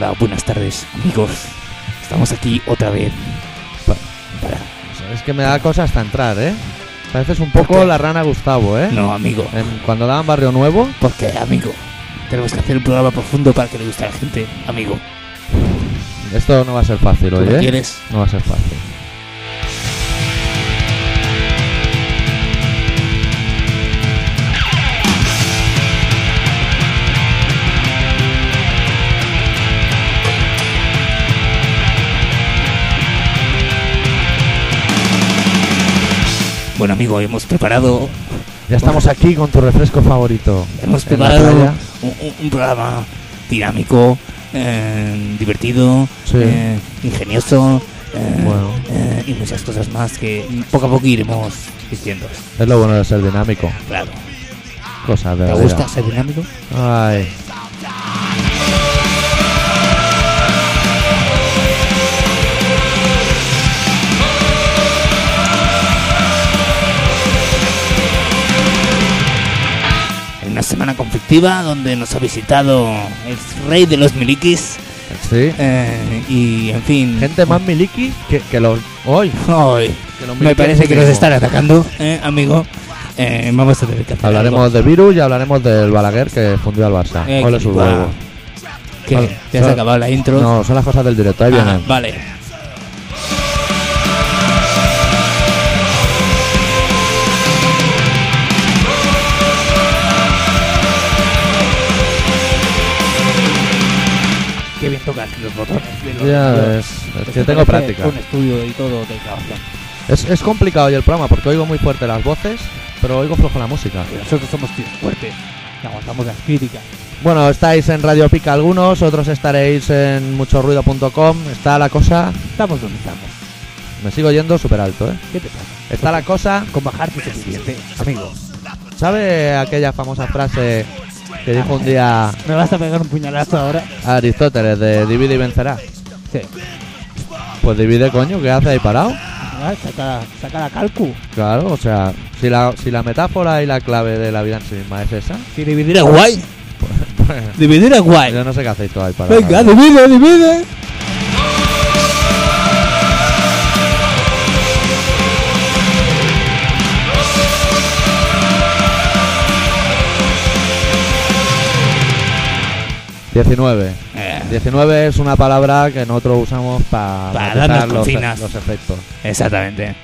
Hola, buenas tardes, amigos. Estamos aquí otra vez. Pa- para... Es que me da cosa hasta entrar, ¿eh? Pareces un ¿Por poco la rana Gustavo, ¿eh? No, amigo. En- cuando daban Barrio Nuevo, ¿Por qué, amigo? Tenemos que hacer un programa profundo para que le guste a la gente, amigo. esto no va a ser fácil, ¿Tú hoy, lo ¿eh? quieres? No va a ser fácil. Bueno, amigo, hemos preparado, Ya estamos aquí con tu refresco favorito. hemos preparado un, programa dinámico, eh, divertido, Sí. eh, ingenioso eh, Bueno. y muchas cosas más que poco a poco iremos diciendo. Es lo bueno de ser dinámico. Claro. Cosas de ¿Te gusta ser dinámico? Ay. Una semana conflictiva donde nos ha visitado el rey de los milikis Sí. eh, y, en fin... Gente más miliki que, que los. ¡Hoy! Que los me parece que nos están atacando, eh, amigo. Eh, vamos a tener que Hablaremos de virus y hablaremos del Balaguer que fundió al Barça. Eh, Ole sus huevos. algo. ¿Qué? Vale. ¿Ya se ha Vale. acabado la intro? No, son las cosas del directo. Ahí Ah, vienen. vale. Tocas los botones. de los- Ya los- es, es que tengo práctica. Un estudio y todo de grabación. Es, es complicado hoy el programa porque oigo muy fuerte las voces, pero oigo flojo la música. Y Nosotros somos tíos fuertes. y Aguantamos las críticas. Bueno, estáis en Radio Pica algunos, otros estaréis en muchorruido.com. Está la cosa. Estamos donde estamos. Me sigo yendo súper alto, ¿eh? ¿Qué te pasa? Está la cosa. Con bajarte suficiente, amigo. ¿Sabe aquella famosa frase que dijo un día ¿Me vas a pegar un puñalazo ahora? Aristóteles de divide y vencerá? Sí. Pues divide, coño, ¿qué hace ahí parado? Ah, Saca, saca la calcu. Claro, o sea, si la, si la metáfora y la clave de la vida en sí misma es esa, Si dividir es guay. pues Dividir es guay. yo no sé qué hacéis todo ahí parado. Venga, divide, divide. Diecinueve. Eh, 19 es una palabra que nosotros usamos pa- Para darnos los, cocinas. los efectos. exactamente.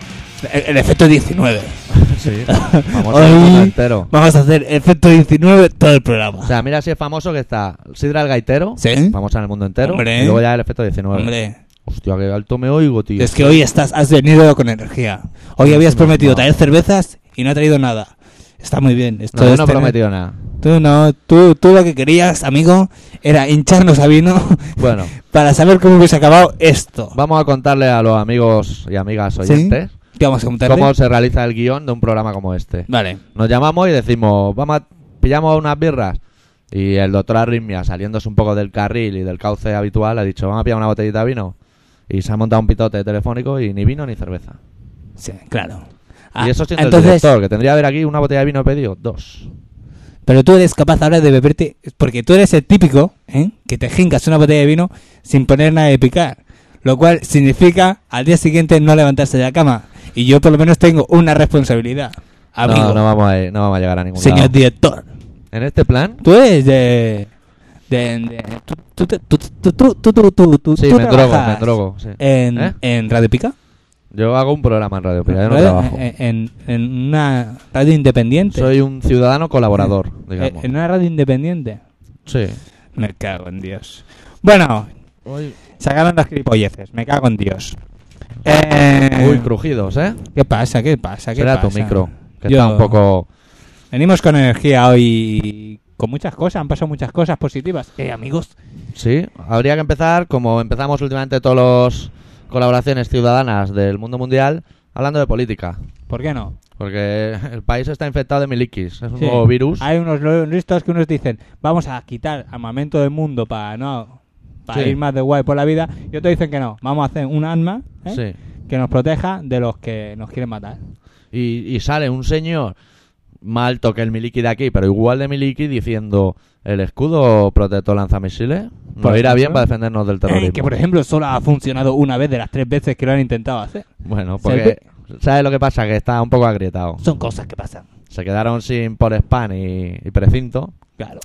El, el efecto 19. Sí, el mundo entero. Vamos a hacer efecto 19 todo el programa. O sea, mira si es famoso que está Sidra el Gaitero, Sí. famosa en el mundo entero, Hombre. y luego ya el efecto 19. Hombre, Hostia, qué alto me oigo, tío. es que hoy estás, has venido con energía. Hoy No, habías prometido no. traer cervezas y no ha traído nada. Está muy bien. Esto No, no he tener- prometido nada. Tú no, tú, tú lo que querías, amigo, era hincharnos a vino Bueno, para saber cómo hubiese acabado esto. vamos a contarle a los amigos y amigas oyentes ¿Qué vamos a contarle? cómo se realiza el guion de un programa como este. Vale. Nos llamamos y decimos, vamos a, pillamos unas birras. Y el doctor Arritmia, saliéndose un poco del carril y del cauce habitual, ha dicho, vamos a pillar una botellita de vino. Y se ha montado un pitote telefónico y ni vino ni cerveza. Sí, claro. Ah, y eso siendo entonces, el director, que tendría que haber aquí una botella de vino pedido, dos. Pero tú eres capaz ahora de beberte, porque tú eres el típico ¿eh? que te jincas una botella de vino sin poner nada de picar. Lo cual significa al día siguiente no levantarse de la cama. Y yo por lo menos tengo una responsabilidad. Amigo. No, no vamos a, no vamos a llegar a ningún Señor lado. director. ¿En este plan? Tú eres de... de, de tú, tú, tú, sí, me drogo, me drogo. Sí. En, ¿Eh? en Radio Pica? Yo hago un programa en Radio Pica, yo no Radio- trabajo. En, en- en una radio independiente. Soy un ciudadano colaborador, Eh, digamos. en una radio independiente. Sí. Me cago en Dios. Bueno, sacaron las gilipolleces. Me cago en Dios. Eh, Uy, crujidos, ¿eh? ¿Qué pasa? ¿Qué pasa? ¿Qué Será tu pasa? micro, que Yo- está un poco... Venimos con energía hoy. Con muchas cosas. Han pasado muchas cosas positivas. Eh, amigos. Sí, habría que empezar, como empezamos últimamente todas las colaboraciones ciudadanas del mundo mundial, hablando de política. ¿Por qué no? Porque el país está infectado de milikis, es un Sí. nuevo virus. Hay unos listos que unos dicen, vamos a quitar armamento del mundo para no para Sí. ir más de guay por la vida. Y otros dicen que no, vamos a hacer un arma ¿eh? Sí. que nos proteja de los que nos quieren matar. Y, y sale un señor más alto que el miliki de aquí, pero igual de miliki, diciendo el escudo protector lanzamisiles nos irá bien para defendernos del terrorismo. Eh, que, por ejemplo, solo ha funcionado una vez de las tres veces que lo han intentado hacer. Bueno, porque ¿sabes lo que pasa? Que está un poco agrietado. Son cosas que pasan. Se quedaron sin por spam y, y precinto Claro.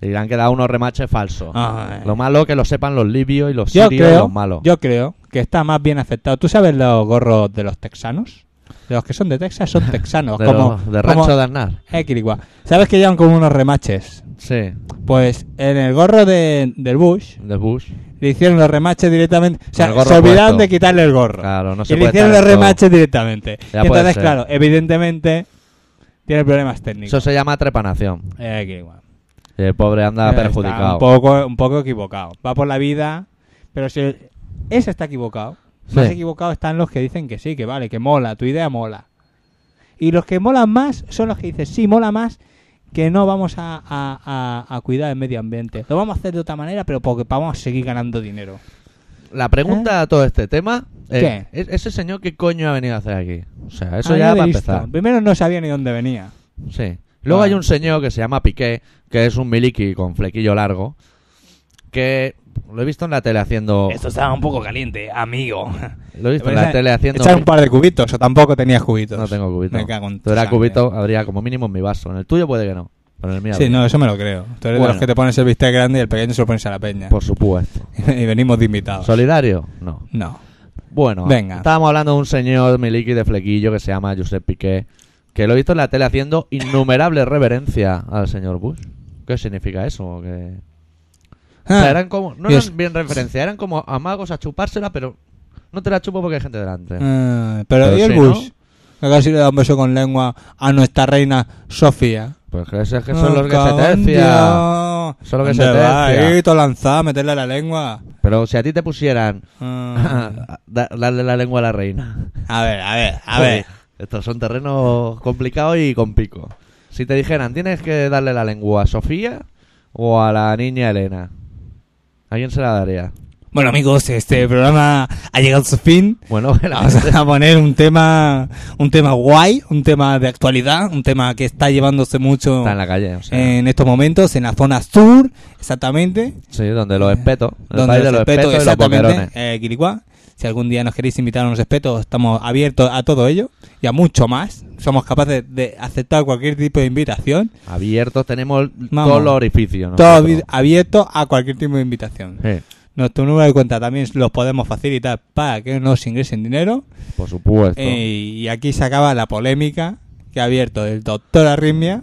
y le han quedado unos remaches falsos. Ay. Lo malo que lo sepan los libios y los Yo sirios y los malos. yo creo que está más bien afectado. ¿Tú sabes los gorros de los texanos? De los que son de Texas son texanos. de, como, los- de como- Rancho de Aznar. Eh. ¿Sabes que llevan como unos remaches? Sí, Pues en el gorro de, del Bush de Bush. le hicieron los remaches directamente. O sea, se olvidaron puesto. de quitarle el gorro. Claro, no y se le puede hicieron los remaches directamente. Ya Y entonces, claro, evidentemente tiene problemas técnicos. Eso se llama trepanación. Eh. Y el pobre anda perjudicado. un poco, un poco equivocado. Va por la vida, pero si ese está equivocado, más equivocado están los que dicen que sí, que vale, que mola, tu idea mola. Y los que molan más son los que dicen, sí, mola más, que no vamos a, a- a- a cuidar el medio ambiente. Lo vamos a hacer de otra manera, pero porque vamos a seguir ganando dinero. La pregunta a todo este tema es, ¿Qué? ¿es- ¿ese señor qué coño ha venido a hacer aquí? O sea, eso Ah, ya para visto. empezar. Primero no sabía ni dónde venía. Sí. Luego Ah. hay un señor que se llama Piqué, que es un miliki con flequillo largo, que lo he visto en la tele haciendo... Esto estaba un poco caliente, amigo. Lo he visto en la tele haciendo... Echar un par de cubitos, o tampoco tenías cubitos. No tengo cubito. Me cago en eras sangre. cubito, habría como mínimo en mi vaso. En el tuyo puede que no, pero en el mío Sí, no, eso me lo creo. Tú eres de los que te pones el bistec grande y el pequeño se lo pones a la peña. Por supuesto. y venimos de invitados. ¿Solidario? No. No. Bueno, Venga. estábamos hablando de un señor miliki de flequillo que se llama Josep Piqué, que lo he visto en la tele haciendo innumerable reverencia al señor Bush. ¿Qué significa eso? Que... O sea, Ah, eran como, no eran bien referencia, eran como amagos a chupársela, pero no te la chupo porque hay gente delante. ah, pero, Pero ¿y el sí, Bush? Que casi le da un beso con lengua a nuestra reina Sofía. Pues que esos que son los que Ah, se tercia. Son los que ¿Dónde se tercia. Ahí, todo lanzado, meterle la lengua. Pero si a ti te pusieran Ah. da- darle la lengua a la reina. a ver, a ver, a ver. Estos son terrenos complicados y con pico. Si te dijeran, tienes que darle la lengua a Sofía o a la niña Elena, ¿a quién se la daría? Bueno, amigos, este programa ha llegado a su fin. Bueno, Vamos a poner un tema, un tema guay, un tema de actualidad, un tema que está llevándose mucho está en la calle. O sea, en estos momentos en la zona sur, exactamente. sí, donde los espetos. El donde país de los espetos, espetos y los exactamente, eh. Si algún día nos queréis invitar a unos espetos, estamos abiertos a todo ello y a mucho más. Somos capaces de aceptar cualquier tipo de invitación. Abiertos tenemos Vamos. todos los orificios. Todo nosotros. abi- abierto a cualquier tipo de invitación. Sí, Nuestro número de cuenta también los podemos facilitar para que nos ingresen dinero. por supuesto. Eh, y aquí se acaba la polémica que ha abierto el doctor Arritmia,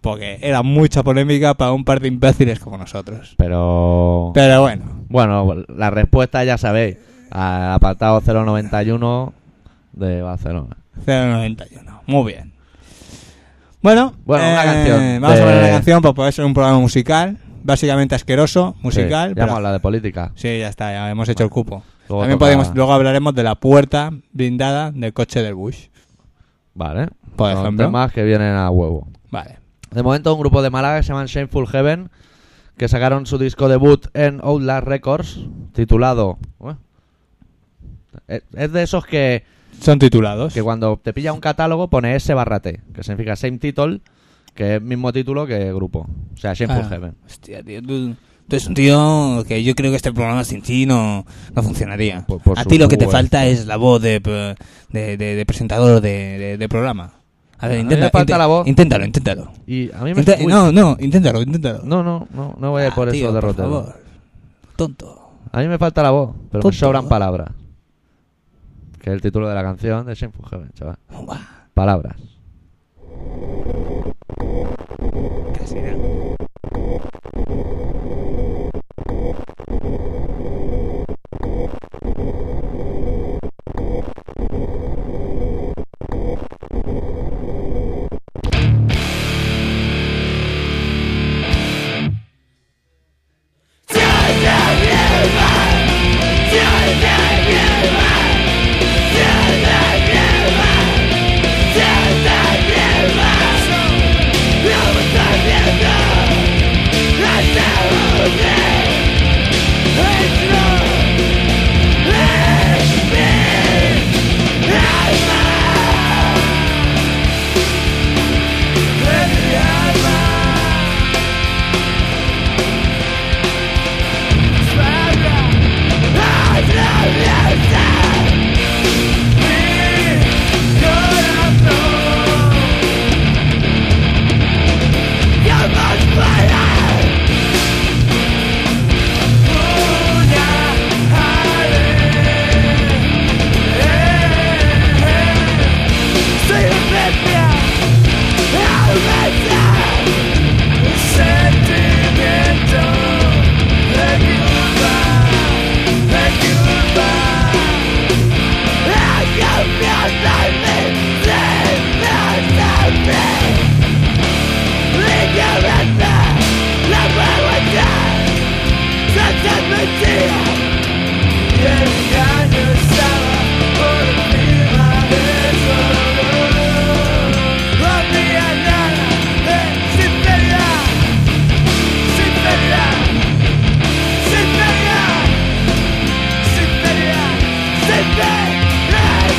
porque era mucha polémica para un par de imbéciles como nosotros. Pero... Pero bueno, Bueno, la respuesta ya sabéis. Al apartado 091 de Barcelona. 091. Muy bien. Bueno, Bueno, una eh, canción Vamos de- a poner una canción, pues puede ser un programa musical, básicamente asqueroso, musical. Sí, ya pero- hemos hablado de política. Sí, ya está, ya hemos hecho el cupo. Luego También toca- podemos, luego hablaremos de la puerta blindada del coche del Bush. Vale. Por Son ejemplo. temas que vienen a huevo. Vale. De momento, un grupo de Málaga que se llaman Shameful Heaven, que sacaron su disco debut en Outlast Records, titulado. Ué. Es es de esos que, Son titulados. que cuando te pilla un catálogo pone S barra T, que significa same title, que es mismo título que grupo. O sea, Shameful Ah, Heaven. Hostia, tío, tú, tú eres un tío que yo creo que este programa sin ti no, no funcionaría. Por- por a ti lo que te supuesto. falta es la voz de, de, de- de presentador de, de- de programa. A ver, A mí intenta, me falta inte- la voz. Inténtalo, inténtalo. Y a mí me. Inte- uy, no, no, inténtalo, inténtalo. no, no, no, no voy a ir Ah, por tío, eso por derrotero. favor. Tonto. A mí me falta la voz, pero Tonto. me sobran palabras. Que es el título de la canción de Shameful Heaven, chaval. Palabras. casi nada.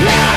Qué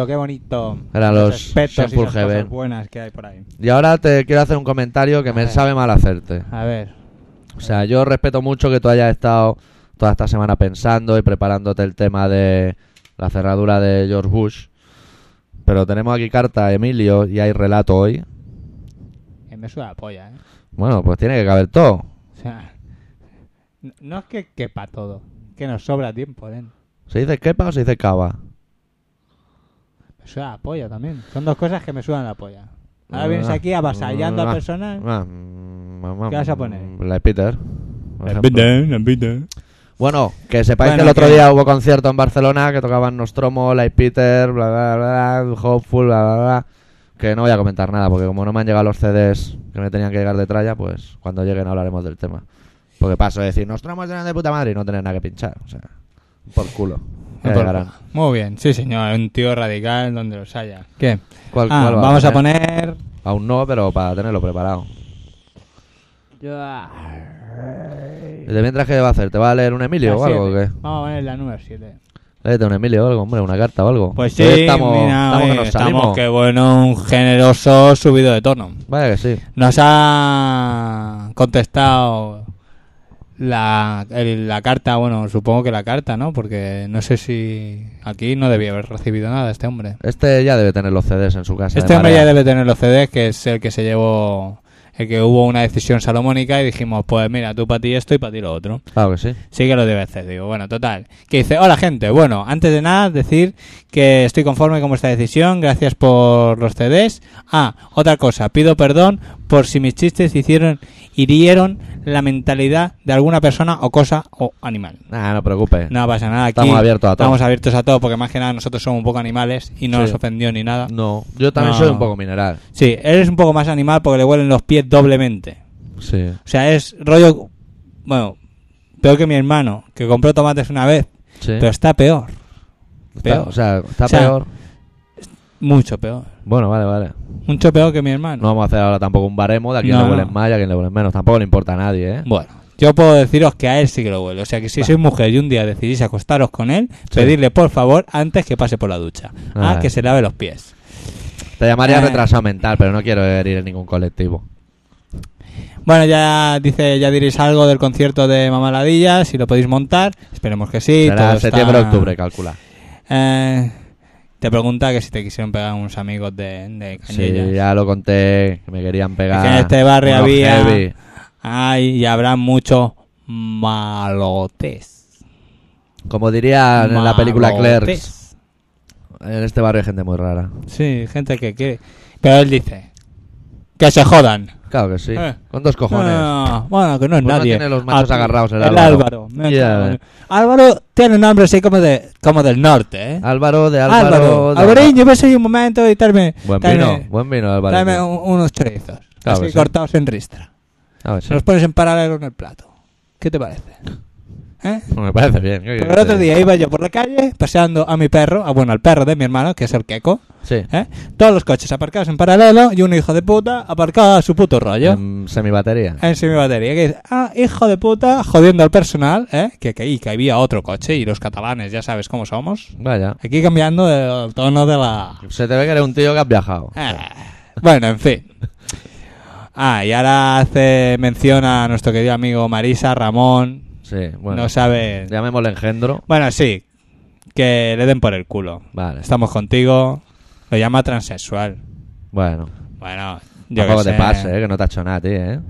bonito, qué bonito. Eran los aspectos y Simple esas Heaven. cosas buenas que hay por ahí. Y ahora te quiero hacer un comentario que A me ver. sabe mal hacerte. A ver. O sea, yo respeto mucho que tú hayas estado toda esta semana pensando y preparándote el tema de la cerradura de George Bush. Pero tenemos aquí carta a Emilio y hay relato hoy. me suda la polla, ¿eh? Bueno, pues tiene que caber todo. O sea, no es que quepa todo, que nos sobra tiempo, ¿eh? ¿Se dice quepa o se dice cava? Suda la polla también. Son dos cosas que me sudan la polla. Ahora Ah, vienes aquí avasallando ah, a personas. ah, mm, ¿Qué vas a poner? La de Peter. por ejemplo. Bueno, Bueno, que sepáis Bueno, que el otro que- día hubo concierto en Barcelona que tocaban Nostromo, Light Peter, bla bla bla, Hopeful, bla bla bla. Que no voy a comentar nada porque como no me han llegado los CDs que me tenían que llegar de tralla, pues cuando lleguen hablaremos del tema. Porque paso de decir Nostromo es de puta madre y no tener nada que pinchar. O sea, por culo. Muy bien, sí señor, un tío radical donde los haya. ¿Qué? ¿Cuál- Ah, cuál va vamos a poner? poner... Aún no, pero para tenerlo preparado. ¿Y de mientras qué va a hacer? ¿Te va a leer un Emilio La o algo o qué? Vamos a poner la número 7. Léete un Emilio o algo, hombre, una carta o algo. Pues sí, estamos, mira, estamos que nos estamos que bueno, un generoso subido de tono. Vaya que sí. Nos ha contestado la, el- la carta, bueno, supongo que la carta, ¿no? Porque no sé si aquí no debía haber recibido nada este hombre. Este ya debe tener los CDs en su casa. Este de hombre ya debe tener los CDs, que es el que se llevó, el que hubo una decisión salomónica y dijimos, pues mira, tú para ti esto y para ti lo otro. Claro que sí. Sí que lo debe hacer, digo, bueno, total. Que dice, hola gente, bueno, antes de nada decir que estoy conforme con vuestra decisión, gracias por los CDs. Ah, otra cosa, pido perdón por si mis chistes hicieron, hirieron la mentalidad de alguna persona o cosa o animal. Nada, no preocupes. No pasa nada, aquí Estamos abiertos a todo. estamos abiertos a todo porque más que nada nosotros somos un poco animales y no Sí. nos ofendió ni nada. No, yo también No. soy un poco mineral. Sí, eres un poco más animal porque le huelen los pies doblemente. Sí. O sea, es rollo, bueno, peor que mi hermano, que compró tomates una vez, Sí. pero está peor. Peor. o sea, está O sea, peor. Mucho peor. Bueno, vale, vale. Mucho peor que mi hermano. No vamos a hacer ahora tampoco un baremo de a quién No, le huelen no. más y a quién le huelen menos. Tampoco le importa a nadie, ¿eh? Bueno, yo puedo deciros que a él sí que lo huele. O sea, que si sois mujer y un día decidís acostaros con él, Sí. pedirle por favor antes que pase por la ducha. Ah, Ah. que se lave los pies. Te llamaría Eh. retrasado mental, pero no quiero herir en ningún colectivo. Bueno, ya dice, ya diréis algo del concierto de Mamaladilla, si lo podéis montar. Esperemos que sí. Será está- septiembre-octubre, calcula. Eh, te pregunta que si te quisieron pegar unos amigos de, de Sí, ya lo conté, que me querían pegar. Es que en este barrio había- heavy. Ay, y habrá muchos malotes. Como diría en la película Clerks, en este barrio hay gente muy rara. Sí, gente que quiere. Pero él dice que se jodan. Claro que sí. Eh. Con dos cojones. No, bueno, que no es Pues no nadie. tiene los machos Ah, agarrados, el el Álvaro. Álvaro. me Álvaro tiene un nombre así como de como del norte, ¿eh? Álvaro de Álvaro. Álvaro. de Alvareño, ves ahí un momento y darme, Buen vino, buen vino, Álvaro. darme un- unos chorizos. Claro así sí. cortados en ristra. A ver, sí. Se los pones en paralelo en el plato. ¿Qué te parece? ¿Eh? Me parece bien. ¿qué Porque quieres el otro día iba yo por la calle paseando a mi perro, ah, bueno, al perro de mi hermano, que es el queco? Sí. ¿eh? Todos los coches aparcados en paralelo y un hijo de puta aparcado a su puto rollo. En semibatería. En semi-batería, que dice, ah, hijo de puta, jodiendo al personal, ¿eh? Que, que, y que había otro coche y los catalanes, ya sabes cómo somos. Vaya. Aquí cambiando el tono de la... Se te ve que eres un tío que has viajado. Eh, bueno, en fin. Ah, y ahora hace mención a nuestro querido amigo Marisa, Ramón, Sí, bueno. no sabe... Llamémosle engendro. Bueno, sí, que le den por el culo. Vale. Estamos contigo, lo llama transexual. Bueno. Bueno, yo Tampoco qué te sé. pases, eh, que no te ha hecho nada ti, ¿eh?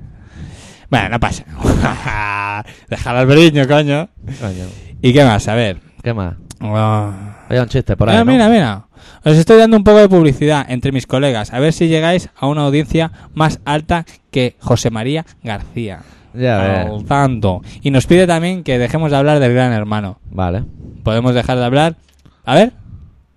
Bueno, no pasa. Déjalo al brillo, coño. Coño. ¿Y qué más? A ver. ¿Qué más? Ah. Hay un chiste por ahí, Ah, ¿no? mira, mira. Os estoy dando un poco de publicidad entre mis colegas. A ver si llegáis a una audiencia más alta que José María García. Ya. Al tanto. Y nos pide también que dejemos de hablar del gran hermano. Vale. ¿Podemos dejar de hablar? A ver.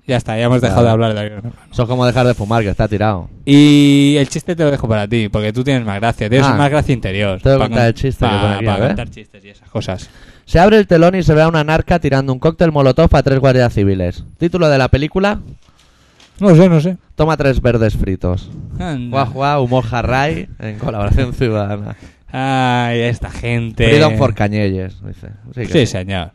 Ya está, ya hemos dejado de hablar del gran hermano. Eso es como dejar de fumar, que está tirado. Y el chiste te lo dejo para ti, porque tú tienes más gracia. Tienes Ah. más gracia interior. Tengo que Pa' contar con- el chiste que pa- pone aquí, pa a ver. contar chistes y esas cosas. Se abre el telón y se ve a una narca tirando un cóctel molotov a tres guardias civiles. Título de la película: No sé, no sé. Toma tres verdes fritos. Anda. Guau, guau, humor en colaboración ciudadana. Ay, esta gente. Freedom for Cañelles, dice. Sí, Sí, sí. señor.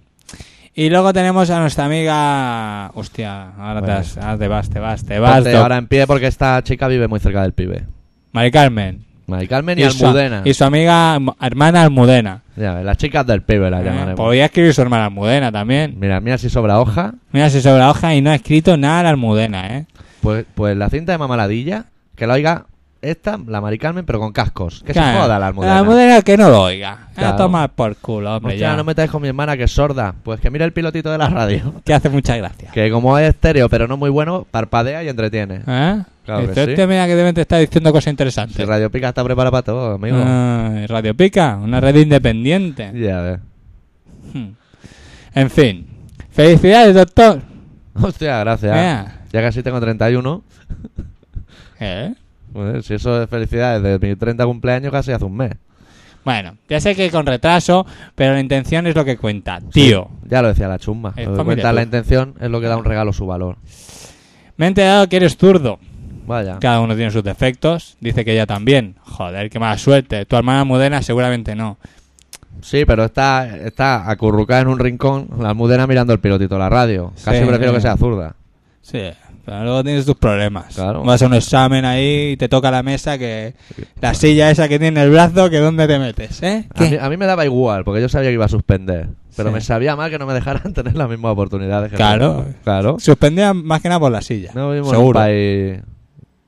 Y luego tenemos a nuestra amiga. Hostia, ahora te, has- ah, te vas, te vas, te vas. Ponte ahora en pie porque esta chica vive muy cerca del pibe. Mari Carmen. Mari Carmen y, su, Almudena. y su amiga hermana Almudena. Ya las chicas del pibe las Eh, llamaremos. podría escribir su hermana Almudena también. Mira, mira si sobra hoja. Mira si sobre la hoja y no ha escrito nada la Almudena, ¿eh? Pues, pues la cinta de mamaladilla, que la oiga esta, la Mari Carmen, pero con cascos. Que Claro, se joda la Almudena. La Almudena que no lo oiga. Claro. A tomar por culo, hombre, Hostia, ya. no metáis con mi hermana que es sorda. Pues que mira el pilotito de la radio. Que hace mucha gracia. Que como es estéreo, pero no muy bueno, parpadea y entretiene. ¿Eh? Claro que Dice, sí. "Hostia, mira que deben te estar diciendo cosas interesantes. Si Radio Pica está preparada para todo, amigo. Ay, Radio Pica, una red independiente. Ya ves. Hmm. En fin. Felicidades, doctor. Hostia, gracias. Mira. Ya casi tengo 31. ¿Eh? Joder, si eso es felicidad desde mi 30 cumpleaños casi hace un mes. Bueno, ya sé que con retraso, pero la intención es lo que cuenta. Tío, Sí, ya lo decía la chumba. Es Lo que familia, cuenta tú. la intención es lo que da un regalo su valor. me he enterado que eres zurdo. Vaya. Cada uno tiene sus defectos. Dice que ella también. Joder, qué mala suerte. Tu hermana Mudena seguramente no. Sí, pero está, está acurrucada en un rincón, la almudena mirando el pilotito de la radio. Casi Sí. prefiero que sea zurda. Sí, pero luego tienes tus problemas. Claro. Vas a un examen ahí y te toca la mesa que... La silla esa que tiene en el brazo, que dónde te metes, ¿eh? A mí, ¿Qué? a mí me daba igual, porque yo sabía que iba a suspender. Pero Sí. me sabía mal que no me dejaran tener las mismas oportunidades que Claro. yo. Claro. Suspendía más que nada por la silla. No vivimos en un Seguro. país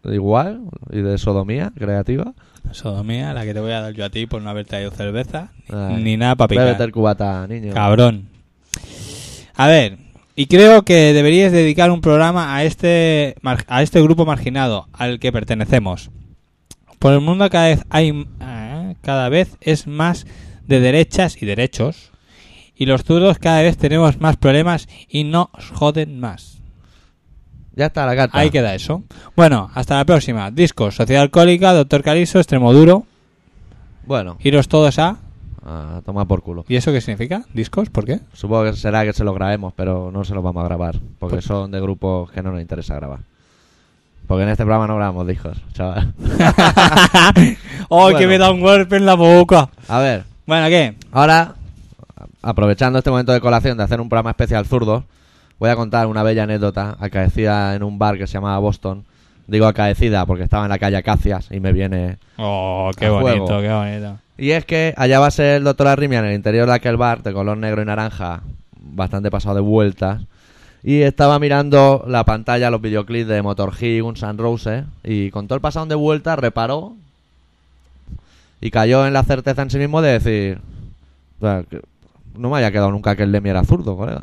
igual y de sodomía creativa. Sodomía, la que te voy a dar yo a ti por no haber traído cerveza. Ay. Ni nada para picar. El cubata, niño. Cabrón. A ver, y creo que deberías dedicar un programa a este a este grupo marginado al que pertenecemos. Por el mundo cada vez hay eh, cada vez es más de derechas y derechos y los zurdos cada vez tenemos más problemas y nos joden más. Ya está la carta. Ahí queda eso. Bueno, hasta la próxima. Discos, Sociedad Alcohólica, Doctor Caliso, Extremo Duro. Bueno, Iros todos a... a tomar por culo. ¿Y eso qué significa? ¿Discos? ¿Por qué? Supongo que será que se lo grabemos, pero no se lo vamos a grabar. Porque Pues- son de grupos que no nos interesa grabar. Porque en este programa no grabamos discos, chaval. ¡Oh, que me da un golpe en la boca! A ver, Bueno, ¿qué? ahora, aprovechando este momento de colación de hacer un programa especial zurdos, voy a contar una bella anécdota acaecida en un bar que se llamaba Boston Digo acaecida porque estaba en la calle Acacias y me viene... Oh, qué bonito, juego. qué bonito. Y es que allá va a ser el doctor Arrimia en el interior de aquel bar de color negro y naranja, bastante pasado de vueltas. Y estaba mirando la pantalla, los videoclips de Motor G, Guns N' Roses, y con todo el pasado de vueltas reparó y cayó en la certeza en sí mismo de decir: "Bueno, que No me haya quedado nunca que el Lemmy era zurdo, colega.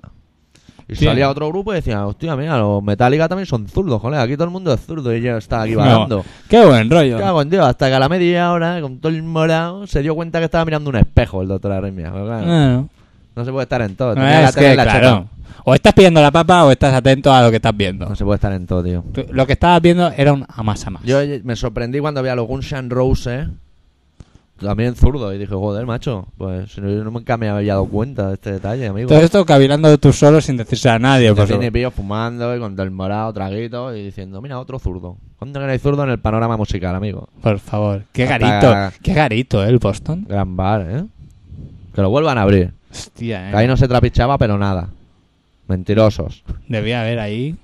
Y Sí. salía otro grupo y decía: Hostia, mira, los Metallica también son zurdos, colega. Aquí todo el mundo es zurdo y yo estaba aquí No. vagando. Qué buen rollo. Cago en Dios, hasta que a la media hora, con todo el morado, se dio cuenta que estaba mirando un espejo el doctor Arrimia. Claro, Bueno, No se puede estar en todo. no, tenía la es tele que, en la claro, chapa. o estás pidiendo la papa o estás atento a lo que estás viendo. No se puede estar en todo, tío. Tú- Lo que estabas viendo era un a más a más. Yo eh, me sorprendí cuando vi a los Guns N' Roses, también zurdo, y dije, joder, macho, pues si no, yo nunca me había dado cuenta de este detalle, amigo. Todo esto cavilando tú solo sin decirse a nadie. Por y pillo fumando y con el morado, traguito y diciendo, mira, otro zurdo. ¿Cuándo hay zurdo en el panorama musical, amigo? Por favor. Qué Hasta- garito. Qué garito, ¿eh? El Boston. Gran bar, ¿eh? Que lo vuelvan a abrir. Hostia, Que ahí ¿eh? no se trapichaba, pero nada. Mentirosos. Debía haber ahí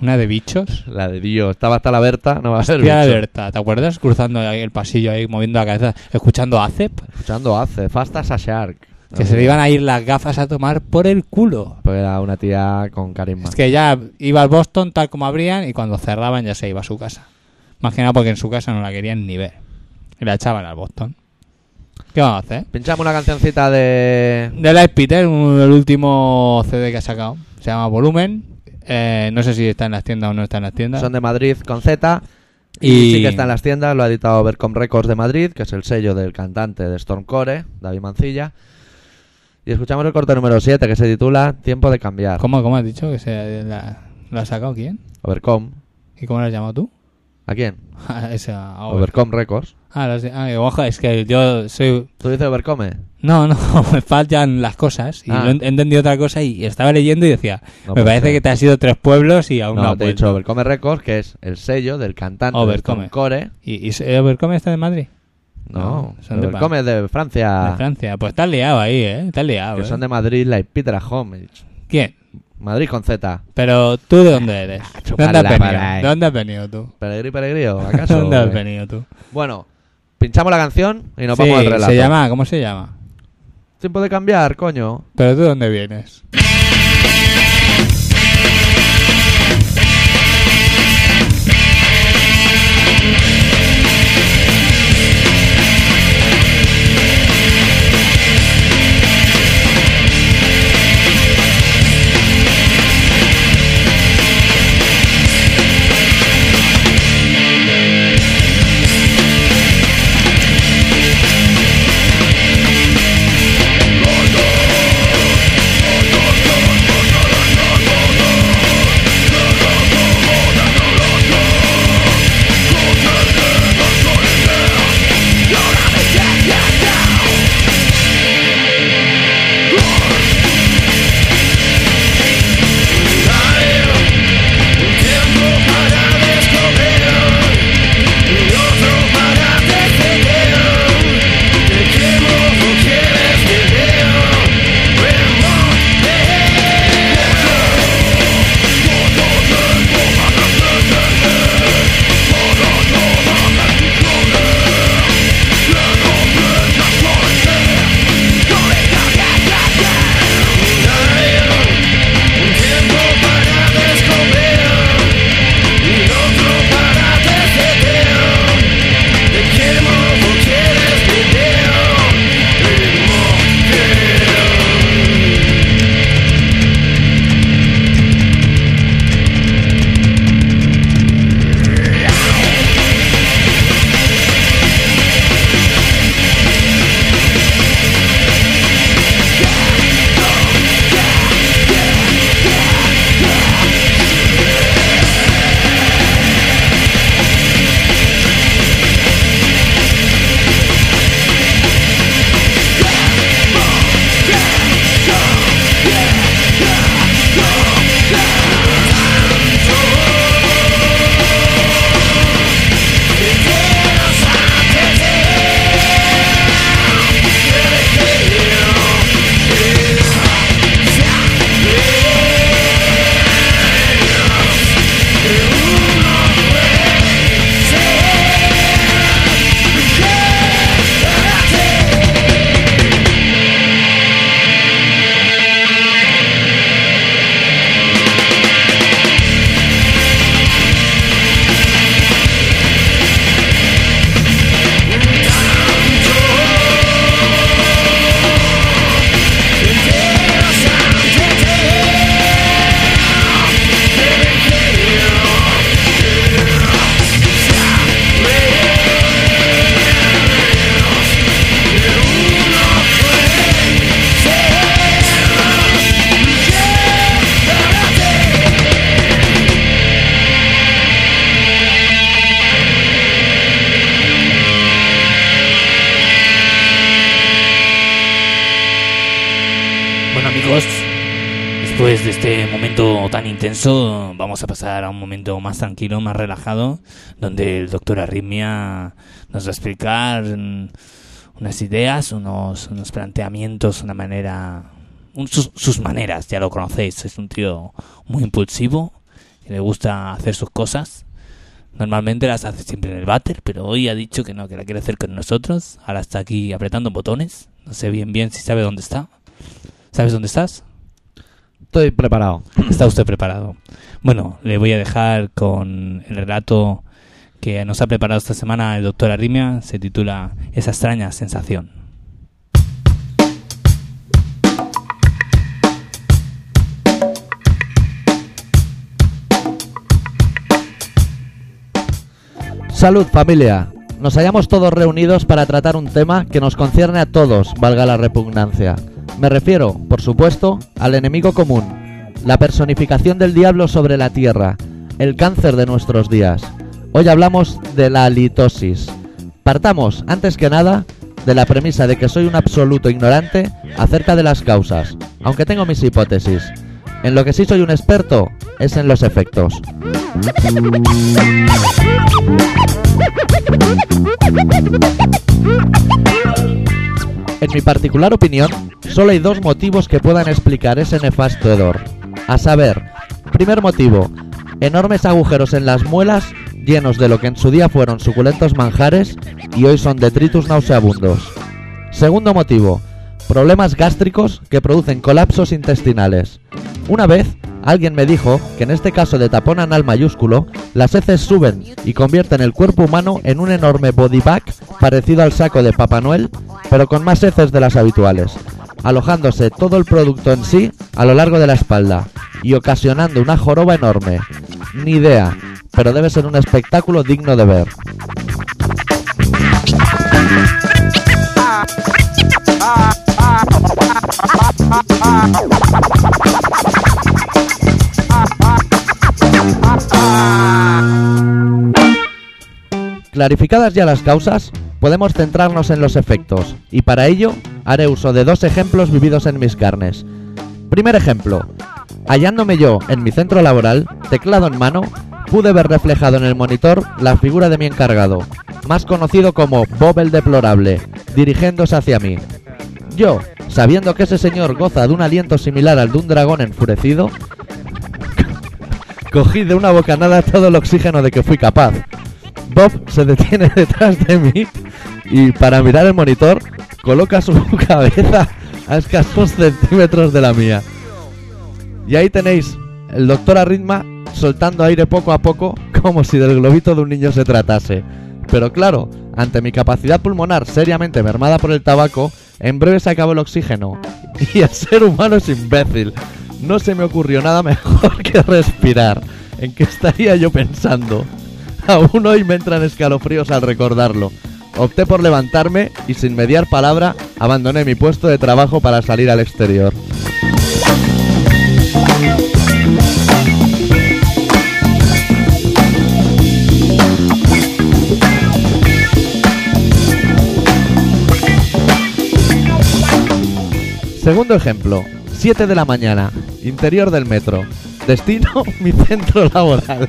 una de bichos. La de Dios, estaba hasta la Berta, no va a ser bicho. Berta, ¿te acuerdas? Cruzando ahí el pasillo ahí, moviendo la cabeza, escuchando Acep, Escuchando hace, Fastas a Shark. que se le iban a ir las gafas a tomar por el culo. Porque era una tía con carisma. Es que ya iba al Boston tal como abrían y cuando cerraban ya se iba a su casa. Más que nada porque en su casa no la querían ni ver. Y la echaban al Boston. ¿Qué vamos a hacer? Pinchamos una cancioncita de... De Light Peter, un- el último CD que ha sacado. Se llama Volumen. Eh, no sé si está en las tiendas o no está en las tiendas. Son de Madrid con Z. Y, sí que está en las tiendas, lo ha editado Vercom Records de Madrid, que es el sello del cantante de Stormcore, David Mancilla. Y escuchamos el corte número 7, que se titula Tiempo de cambiar. ¿Cómo, cómo has dicho que se la, la ha sacado quién? Overcom. ¿Y cómo lo has llamado tú? ¿A quién? Ah, ese, Over- Overcom Records. Ah, lo sé. Ah, ojo, es que yo soy... ¿Tú dices Overcome? No, no, me faltan las cosas. Y Ah. lo he entendido otra cosa y estaba leyendo y decía, No me puede parece ser. que te has ido tres pueblos y aún no, No, te he dicho Overcome Records, que es el sello del cantante Overcome. de Stormcore. ¿Y, y Overcome está de Madrid? No, No, son de Overcome es de Francia. De Francia. Pues estás liado ahí, ¿eh? Estás liado, Que ¿eh? son de Madrid, la Peter Home. ¿Quién? Madrid con Z. Pero tú de dónde eres? ¿De chuparla dónde has venido? ¿De dónde has venido tú? Peregrí, peregrío, ¿acaso? ¿De dónde has Eh, venido tú? Bueno, pinchamos la canción y nos Sí, vamos al relato. se llama, ¿cómo se llama? Tiempo de cambiar, coño. Pero de dónde vienes? Intenso, vamos a pasar a un momento más tranquilo, más relajado, donde el doctor Arritmia nos va a explicar mm, unas ideas, unos, unos planteamientos, una manera, un- sus, maneras, ya lo conocéis, es un tío muy impulsivo, que le gusta hacer sus cosas. Normalmente las hace siempre en el váter, pero hoy ha dicho que no, que la quiere hacer con nosotros. Ahora está aquí apretando botones. No sé bien bien si sabe dónde está. ¿Sabes dónde estás? Estoy preparado. Está usted preparado. Bueno, le voy a dejar con el relato que nos ha preparado esta semana el doctor Arrimia. Se titula Esa extraña sensación. Salud familia. Nos hallamos todos reunidos para tratar un tema que nos concierne a todos, valga la repugnancia. Me refiero, por supuesto, al enemigo común, la personificación del diablo sobre la tierra, el cáncer de nuestros días. Hoy hablamos de la halitosis. Partamos, antes que nada, de la premisa de que soy un absoluto ignorante acerca de las causas, aunque tengo mis hipótesis. En lo que sí soy un experto es en los efectos. En mi particular opinión, solo hay dos motivos que puedan explicar ese nefasto hedor. A saber, primer motivo, enormes agujeros en las muelas llenos de lo que en su día fueron suculentos manjares y hoy son detritus nauseabundos. Segundo motivo, problemas gástricos que producen colapsos intestinales. Una vez, alguien me dijo que en este caso de tapón anal mayúsculo, las heces suben y convierten el cuerpo humano en un enorme body bag parecido al saco de Papá Noel, pero con más heces de las habituales, alojándose todo el producto en sí a lo largo de la espalda y ocasionando una joroba enorme. Ni idea, pero debe ser un espectáculo digno de ver. Clarificadas ya las causas, podemos centrarnos en los efectos, y para ello haré uso de dos ejemplos vividos en mis carnes. Primer ejemplo, hallándome yo en mi centro laboral, teclado en mano, pude ver reflejado en el monitor la figura de mi encargado, más conocido como Bob el Deplorable, dirigiéndose hacia mí. Yo, sabiendo que ese señor goza de un aliento similar al de un dragón enfurecido, cogí de una bocanada todo el oxígeno de que fui capaz. Bob se detiene detrás de mí y para mirar el monitor coloca su cabeza a escasos centímetros de la mía. Y ahí tenéis el doctor Arritma soltando aire poco a poco como si del globito de un niño se tratase. Pero claro, ante mi capacidad pulmonar seriamente mermada por el tabaco, en breve se acabó el oxígeno. Y el ser humano es imbécil. No se me ocurrió nada mejor que respirar. ¿En qué estaría yo pensando? Aún hoy me entran escalofríos al recordarlo. Opté por levantarme y sin mediar palabra abandoné mi puesto de trabajo para salir al exterior. Segundo ejemplo, 7 de la mañana, interior del metro. Destino, mi centro laboral.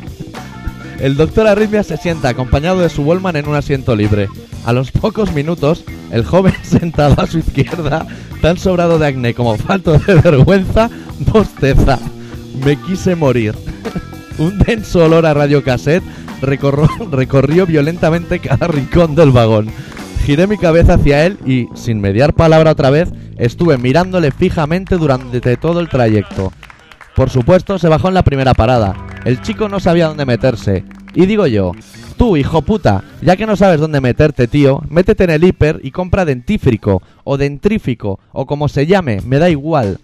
El doctor Arritmia se sienta acompañado de su Wallman en un asiento libre. A los pocos minutos, el joven sentado a su izquierda, tan sobrado de acné como falto de vergüenza, bosteza. Me quise morir. un denso olor a radiocassette recorrió, recorrió violentamente cada rincón del vagón. Giré mi cabeza hacia él y, sin mediar palabra otra vez, estuve mirándole fijamente durante todo el trayecto. Por supuesto, se bajó en la primera parada. El chico no sabía dónde meterse. Y digo yo, tú, hijo puta, ya que no sabes dónde meterte, tío, métete en el hiper y compra dentífrico, o dentrífico, o como se llame, me da igual.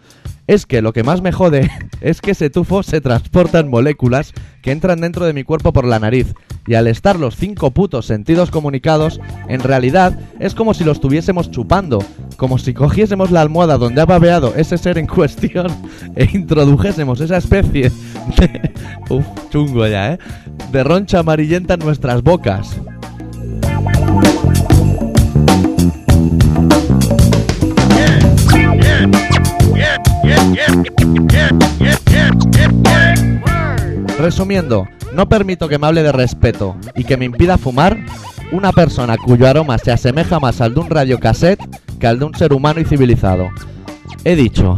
Es que lo que más me jode es que ese tufo se transporta en moléculas que entran dentro de mi cuerpo por la nariz. Y al estar los cinco putos sentidos comunicados, en realidad es como si lo estuviésemos chupando, como si cogiésemos la almohada donde ha babeado ese ser en cuestión e introdujésemos esa especie de... Uf, chungo ya, ¿eh? De roncha amarillenta en nuestras bocas. Resumiendo, no permito que me hable de respeto y que me impida fumar una persona cuyo aroma se asemeja más al de un radiocassette que al de un ser humano y civilizado. He dicho.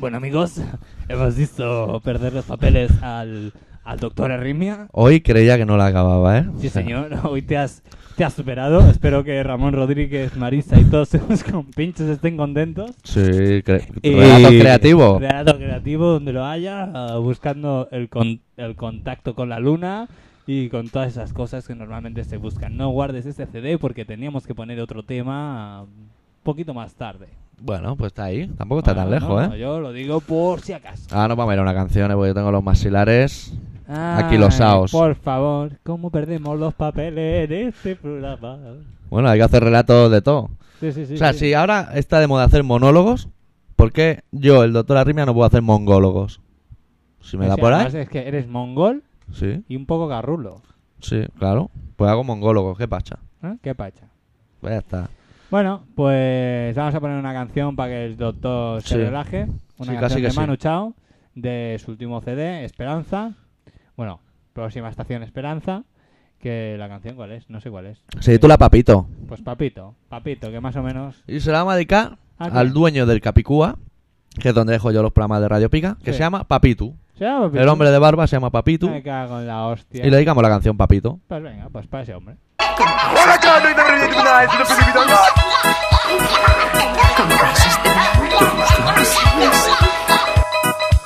Bueno, amigos, hemos visto perder los papeles al, al doctor Arritmia. Hoy creía que no la acababa, ¿eh? Sí, señor, hoy te has, te has superado. Espero que Ramón Rodríguez, Marisa y todos sus compinches estén contentos. Sí, cre- Y- relato creativo. Relato creativo, donde lo haya, ah, buscando el, con- el contacto con la luna y con todas esas cosas que normalmente se buscan. No guardes este CD porque teníamos que poner otro tema ah, un poquito más tarde. Bueno, pues está ahí. Tampoco está tan Bueno, lejos, no, ¿eh? Yo lo digo por si acaso. Ah, no vamos a ir a una canción, ¿eh? porque yo tengo los maxilares. Aquí Ay, los saos. Por favor, ¿cómo perdemos los papeles en este programa? Bueno, hay que hacer relatos de todo. Sí, sí, sí. o sea, si ahora está de moda hacer monólogos, ¿por qué yo, el doctor Arrimia, no puedo hacer mongólogos? Si me O da sea, por ahí. Es que eres mongol Sí, y un poco garrulo. sí, claro. Pues hago mongólogos, ¿qué pacha? ¿eh? ¿Qué pacha? Pues ya está. Bueno, pues vamos a poner una canción para que el doctor se relaje. Una canción que de. Manu Chao, de su último CD, Esperanza. Bueno, próxima estación Esperanza. Que la canción, ¿cuál es? No sé cuál es. Se titula Papito. Pues Papito, Papito, que más o menos... Y se la vamos a dedicar al dueño del Capicúa, que es donde dejo yo los programas de Radio Pica, que Sí. se llama Papitu. ¿Se llama Papito? El hombre de barba se llama Papitu. Me cago en la hostia. Y le dedicamos la canción Papito. Pues venga, pues para ese hombre.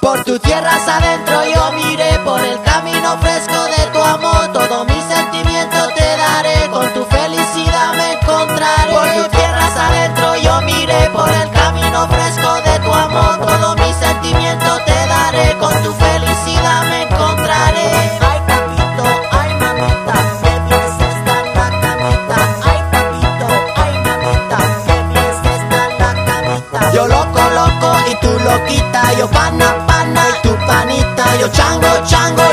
Por tus tierras adentro yo miré por el camino fresco de tu amor. Todo mi sentimiento te daré, con tu felicidad me encontraré. Por tus tierras adentro yo miré por el camino fresco de tu amor. Todo mi sentimiento te daré, con tu felicidad me encontraré. Ay papito, ay mamita, que bien está en la camita. Ay papito, ay mamita, que bien está en la camita. Yo loco, loco y tú loquita, yo pana, 穿过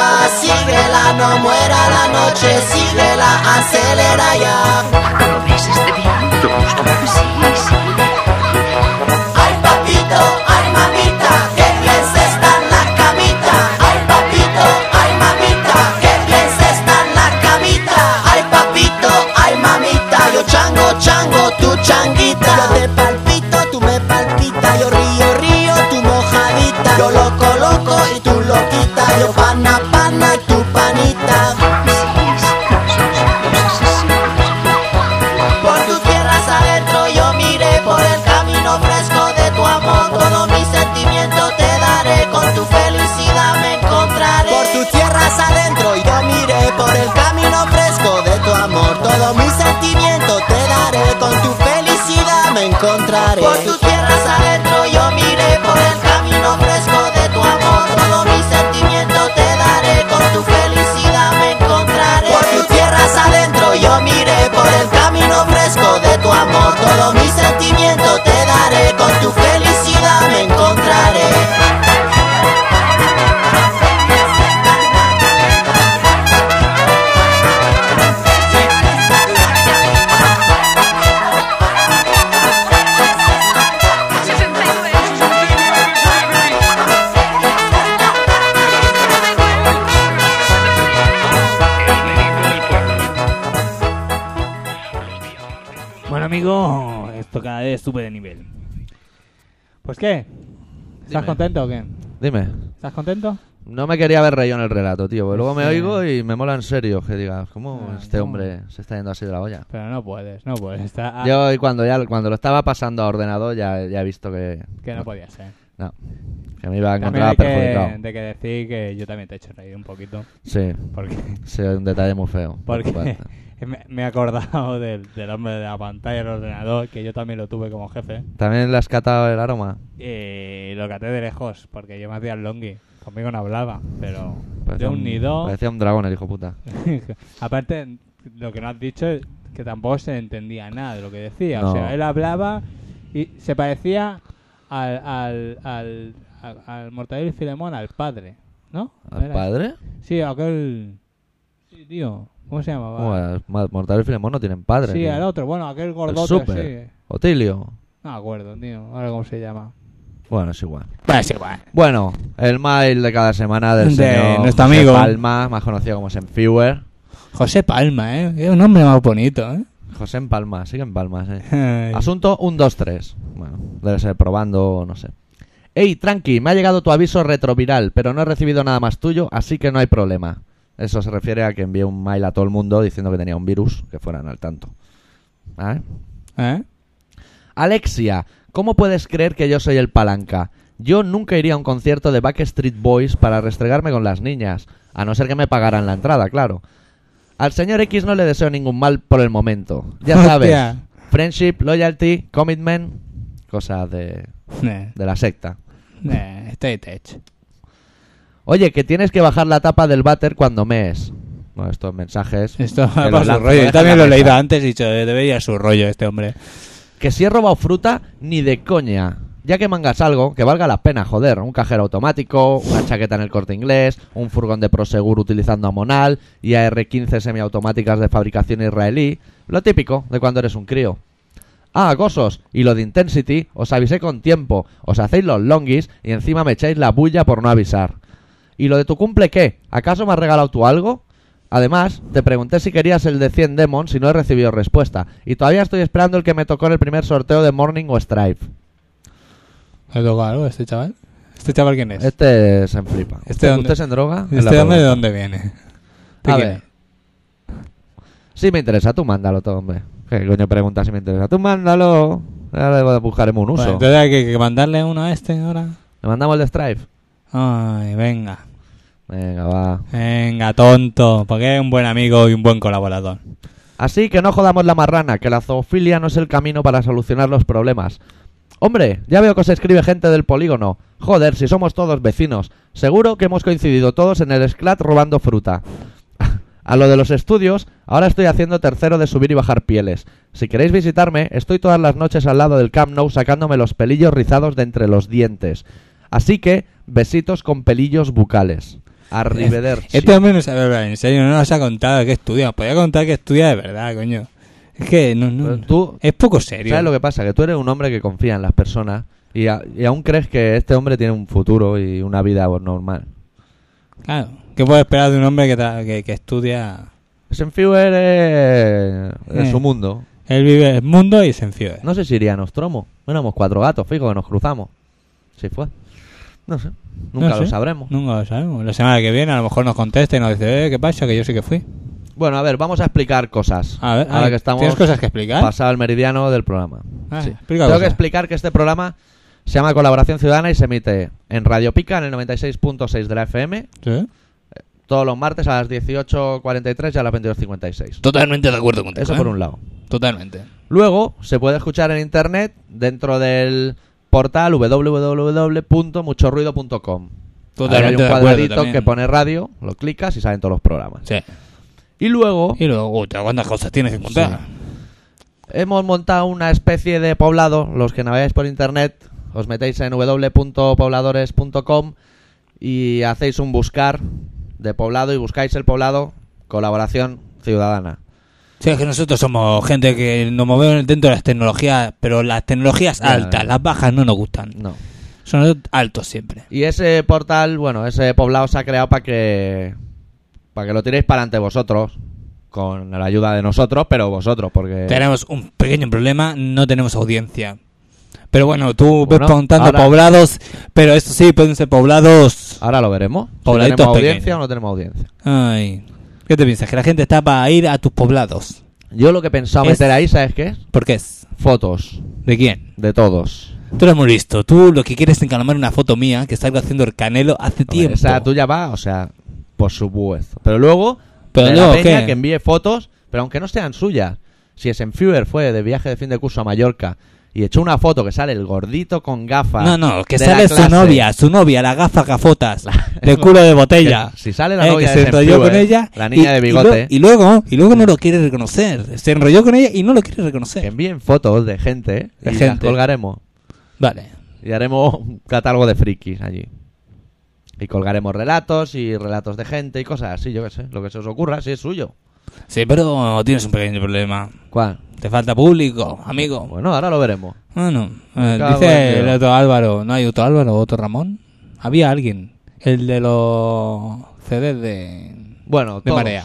va. Síguela, no muera la noche, síguela, acelera ya. ¿Lo ves este día? Y tú loquita, yo pana, pana vez sube de nivel. Pues qué, ¿estás Dime. contento o qué? Dime. ¿Estás contento? No me quería ver reído en el relato, tío. Porque luego me Sí. oigo y me mola en serio que digas, ¿cómo Ah, este no. hombre se está yendo así de la olla? Pero no puedes, no puedes. Está, ah, Yo y cuando ya cuando lo estaba pasando a ordenador ya, ya he visto que que no podía ser. No. Que me iba a También encontrar hay que, perjudicado. de que decir que yo también te he hecho reír un poquito. Sí, Porque, sí, un detalle muy feo. por tu porque parte. Me, me he acordado del, del hombre de la pantalla del ordenador, que yo también lo tuve como jefe. ¿También le has catado el aroma? Y lo caté de lejos, porque yo me hacía el longi. Conmigo no hablaba, pero de un nido. Parecía un dragón el hijo puta. Aparte, lo que no has dicho es que tampoco se entendía nada de lo que decía. No. O sea, él hablaba y se parecía al, al, al, al, al Mortadelo y Filemón, al padre, ¿no? ¿Al padre? Sí, aquel... Sí, tío. ¿Cómo se llamaba? ¿Cómo es? Mortadelo y Filemón no tienen padre. sí, tío. al otro. Bueno, aquel El gordote súper. así. Otilio. No me acuerdo, tío. Ahora cómo se llama. Bueno, es igual. Pues igual. Bueno, el mail de cada semana del De señor nuestro José amigo. Palma, más conocido como Senfewer. José Palma, ¿eh? Es un nombre más bonito, ¿eh? José en Palma, sigue en Palma, sí. Ay. Asunto 1, 2, 3. Bueno, debe ser probando, no sé. Ey, tranqui, me ha llegado tu aviso retroviral, pero no he recibido nada más tuyo, así que no hay problema. Eso se refiere a que envié un mail a todo el mundo diciendo que tenía un virus, que fueran al tanto. ¿Vale? ¿Eh? Alexia, ¿cómo puedes creer que yo soy el palanca? Yo nunca iría a un concierto de Backstreet Boys para restregarme con las niñas, a no ser que me pagaran la entrada, claro. Al señor X no le deseo ningún mal por el momento. Ya sabes, Hostia. friendship, loyalty, commitment, cosas de, Eh, de la secta. eh, Stay. Oye, que tienes que bajar la tapa del váter cuando mees. Bueno, estos mensajes... Esto su lanzo, rollo. Yo también lo he leído antes y he dicho, eh, debería su rollo este hombre. Que si he robado fruta, ni de coña. Ya que mangas algo, que valga la pena, joder. Un cajero automático, una chaqueta en el corte inglés, un furgón de Prosegur utilizando Amonal y AR-15 semiautomáticas de fabricación israelí. Lo típico de cuando eres un crío. Ah, gosos, y lo de Intensity, os avisé con tiempo, os hacéis los longis y encima me echáis la bulla por no avisar. ¿Y lo de tu cumple qué? ¿Acaso me has regalado tú algo? Además, te pregunté si querías el de 100 Demons y no he recibido respuesta. Y todavía estoy esperando el que me tocó en el primer sorteo de Morning o Stripe. ¿Le toca algo a este chaval? ¿Este chaval quién es? Este se enflipa. Este ¿Usted, dónde- usted? Es la ¿Este hombre de pregunta. dónde viene? ¿De A quién ver. es? Sí me interesa, tú mándalo todo, hombre. ¿Qué coño pregunta si me interesa? Tú mándalo. Ahora le buscaremos un uso. Bueno, entonces hay que, que mandarle uno a este ahora. ¿Le mandamos el de Stripe? Ay, venga. Venga, va. Venga, tonto. Porque es un buen amigo y un buen colaborador. Así que no jodamos la marrana, que la zoofilia no es el camino para solucionar los problemas. Hombre, ya veo que os escribe gente del polígono. Joder, si somos todos vecinos. Seguro que hemos coincidido todos en el Sclat robando fruta. A lo de los estudios, ahora estoy haciendo tercero de subir y bajar pieles. Si queréis visitarme, estoy todas las noches al lado del Camp Nou sacándome los pelillos rizados de entre los dientes. Así que, besitos con pelillos bucales. Arrivederci. Este hombre no sabe hablar en serio, no nos ha contado que estudia. Podría contar que estudia de verdad, coño. Es que no, no. Pero tú- es poco serio. ¿Sabes lo que pasa? Que tú eres un hombre que confía en las personas y, a- y aún crees que este hombre tiene un futuro y una vida normal. Claro. ¿Qué puedes esperar de un hombre que, que, que estudia? Senfewer es, es Eh. su mundo. Él vive el mundo y se enfíe. No sé si iría a Nostromo. Éramos cuatro gatos, fijo, que nos cruzamos. Si fue. No sé. Nunca No lo sabremos. Nunca lo sabemos. La semana que viene a lo mejor nos contesta y nos dice, eh, ¿qué pasa? Que yo sí que fui. Bueno, a ver, vamos a explicar cosas. A ver, Ahora ay, que estamos ¿tienes cosas que explicar? pasado el meridiano del programa. Ah, Sí. Tengo cosas. que explicar que este programa se llama Colaboración Ciudadana y se emite en Radio Pica, en el 96.6 de la FM, ¿Sí? todos los martes a las 18.43 y a las 22.56. Totalmente de acuerdo contigo. Eso ¿eh? por un lado. Totalmente. Luego se puede escuchar en internet dentro del portal www.muchorruido.com. Ahí hay Totalmente un cuadradito que pone radio, lo clicas y salen todos los programas. Sí. Y luego Y luego, ¿cuántas cosas tienes que contar? hemos montado una especie de poblado, los que navegáis por internet, os metéis en www.pobladores.com y hacéis un buscar de poblado y buscáis el poblado colaboración ciudadana. Sí, es que nosotros somos gente que nos movemos dentro de las tecnologías, pero las tecnologías Ya, altas, ya. las bajas no nos gustan. No. Son altos siempre. Y ese portal, bueno, ese poblado se ha creado para que para que lo tiréis para ante vosotros con la ayuda de nosotros, pero vosotros porque Tenemos un pequeño problema, no tenemos audiencia. Pero bueno, tú ves ahora- poblados, pero esto sí, pueden ser poblados... ahora lo veremos. Si Pobladitos tenemos audiencia pequeños. o no tenemos audiencia. Ay, ¿qué te piensas? Que la gente está para ir a tus poblados. Yo lo que he pensado Es- meter ahí, ¿sabes qué es? ¿Por qué es? Fotos ¿De quién? de todos. Tú eres muy listo. Tú lo que quieres es una foto mía que salgo haciendo el canelo hace Hombre, tiempo. Esa tuya va, o sea, por supuesto. Pero luego, Pero de luego, la peña ¿qué? que envíe fotos, pero aunque no sean suyas. Si Senfuer fue de viaje de fin de curso a Mallorca y echó una foto que sale el gordito con gafas. No, no, que sale su novia, su novia, la gafa gafotas, de culo de botella. Que si sale la Eh, novia que se enrolló con ella. la niña y- de y bigote, lo- Y, luego, y luego no lo quiere reconocer. Se enrolló con ella y no lo quiere que reconocer. envíen fotos de gente ¿eh? De y gente. las colgaremos. Vale. Y haremos un catálogo de frikis allí. Y colgaremos relatos y relatos de gente y cosas así, yo qué sé. Lo que se os ocurra, si es suyo. Sí, pero tienes un pequeño problema. ¿Cuál? Te falta público, amigo. Bueno, ahora lo veremos. Bueno, eh, dice el otro Álvaro. ¿No hay otro Álvaro o otro Ramón? Había alguien. El de los CDs de, Bueno, de todos. Marea.